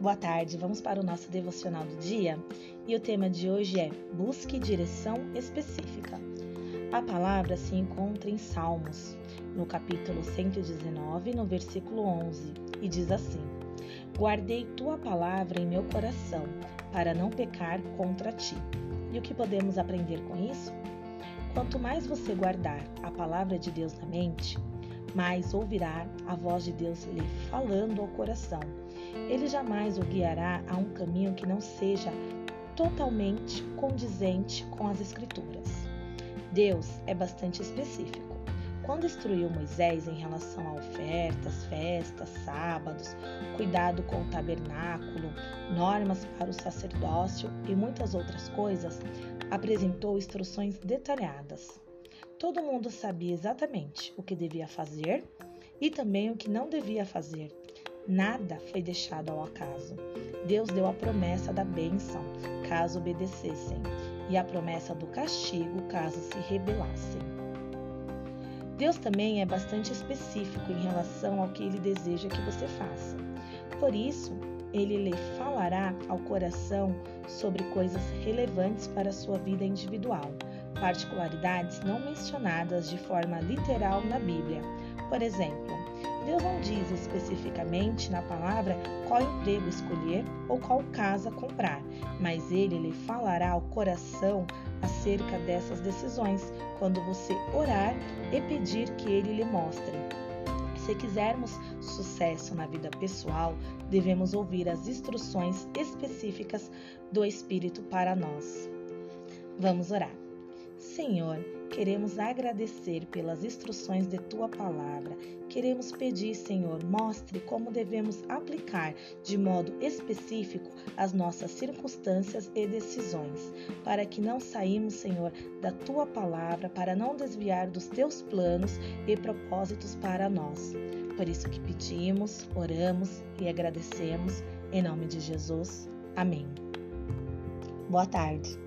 Boa tarde, vamos para o nosso devocional do dia e o tema de hoje é Busque direção específica. A palavra se encontra em Salmos, no capítulo 119, no versículo 11, e diz assim: Guardei tua palavra em meu coração, para não pecar contra ti. E o que podemos aprender com isso? Quanto mais você guardar a palavra de Deus na mente, mais ouvirá a voz de Deus lhe falando ao coração. Ele jamais o guiará a um caminho que não seja totalmente condizente com as Escrituras. Deus é bastante específico. Quando instruiu Moisés em relação a ofertas, festas, sábados, cuidado com o tabernáculo, normas para o sacerdócio e muitas outras coisas, apresentou instruções detalhadas. Todo mundo sabia exatamente o que devia fazer e também o que não devia fazer. Nada foi deixado ao acaso. Deus deu a promessa da bênção, caso obedecessem, e a promessa do castigo, caso se rebelassem. Deus também é bastante específico em relação ao que ele deseja que você faça. Por isso, ele lhe falará ao coração sobre coisas relevantes para a sua vida individual particularidades não mencionadas de forma literal na Bíblia. Por exemplo, Deus não diz especificamente na palavra qual emprego escolher ou qual casa comprar, mas ele lhe falará ao coração acerca dessas decisões quando você orar e pedir que ele lhe mostre. Se quisermos sucesso na vida pessoal, devemos ouvir as instruções específicas do Espírito para nós. Vamos orar. Senhor, queremos agradecer pelas instruções de tua palavra. Queremos pedir, Senhor, mostre como devemos aplicar de modo específico as nossas circunstâncias e decisões, para que não saímos, Senhor, da tua palavra, para não desviar dos teus planos e propósitos para nós. Por isso que pedimos, oramos e agradecemos em nome de Jesus. Amém. Boa tarde.